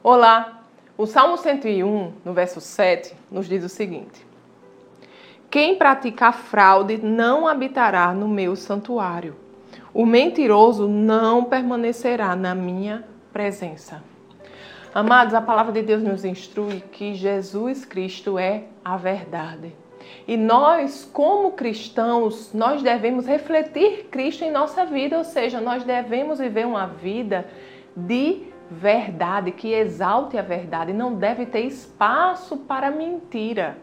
Olá! O Salmo 101, no verso 7, nos diz o seguinte: Quem pratica fraude não habitará no meu santuário. O mentiroso não permanecerá na minha presença. Amados, a palavra de Deus nos instrui que Jesus Cristo é a verdade. E nós, como cristãos, nós devemos refletir Cristo em nossa vida, ou seja, nós devemos viver uma vida de verdade, que exalte a verdade, não deve ter espaço para mentira.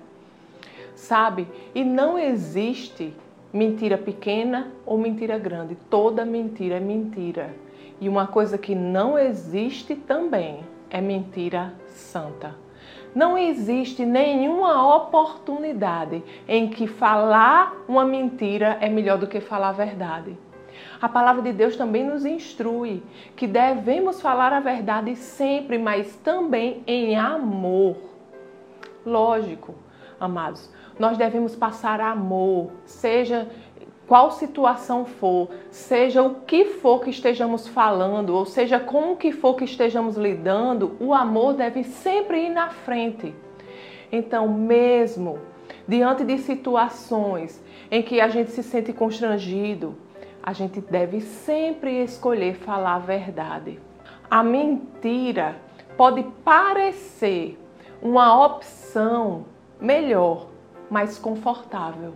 Sabe? E não existe mentira pequena ou mentira grande. Toda mentira é mentira. E uma coisa que não existe também é mentira santa. Não existe nenhuma oportunidade em que falar uma mentira é melhor do que falar a verdade. A palavra de Deus também nos instrui que devemos falar a verdade sempre, mas também em amor. Lógico, amados, nós devemos passar amor, seja qual situação for, seja o que for que estejamos falando, ou seja com o que for que estejamos lidando, o amor deve sempre ir na frente. Então, mesmo diante de situações em que a gente se sente constrangido, a gente deve sempre escolher falar a verdade. A mentira pode parecer uma opção melhor, mais confortável,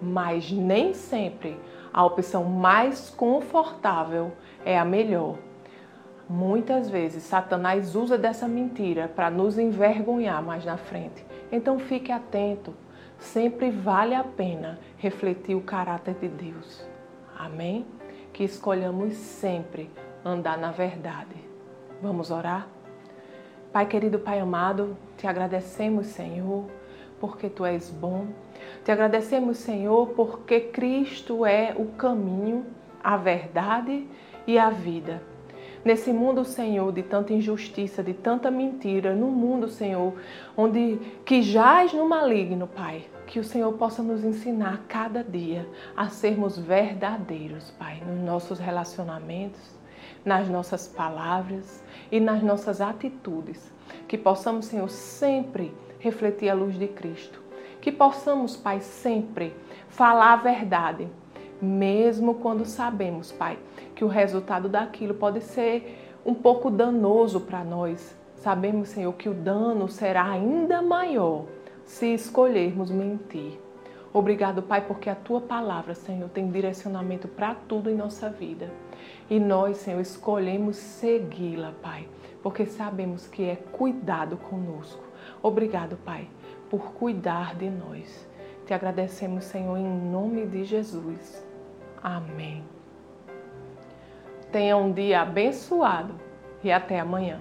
mas nem sempre a opção mais confortável é a melhor. Muitas vezes Satanás usa dessa mentira para nos envergonhar mais na frente. Então fique atento. Sempre vale a pena refletir o caráter de Deus. Amém? Que escolhamos sempre andar na verdade. Vamos orar? Pai querido, Pai amado, te agradecemos, Senhor, porque tu és bom. Te agradecemos, Senhor, porque Cristo é o caminho, a verdade e a vida. Nesse mundo, Senhor, de tanta injustiça, de tanta mentira, no mundo, Senhor, onde que jaz no maligno, Pai, que o Senhor possa nos ensinar cada dia a sermos verdadeiros, Pai, nos nossos relacionamentos, nas nossas palavras e nas nossas atitudes. Que possamos, Senhor, sempre refletir a luz de Cristo. Que possamos, Pai, sempre falar a verdade, mesmo quando sabemos, Pai, que o resultado daquilo pode ser um pouco danoso para nós. Sabemos, Senhor, que o dano será ainda maior se escolhermos mentir. Obrigado, Pai, porque a tua palavra, Senhor, tem direcionamento para tudo em nossa vida. E nós, Senhor, escolhemos segui-la, Pai, porque sabemos que é cuidado conosco. Obrigado, Pai, por cuidar de nós. Te agradecemos, Senhor, em nome de Jesus. Amém. Tenha um dia abençoado e até amanhã.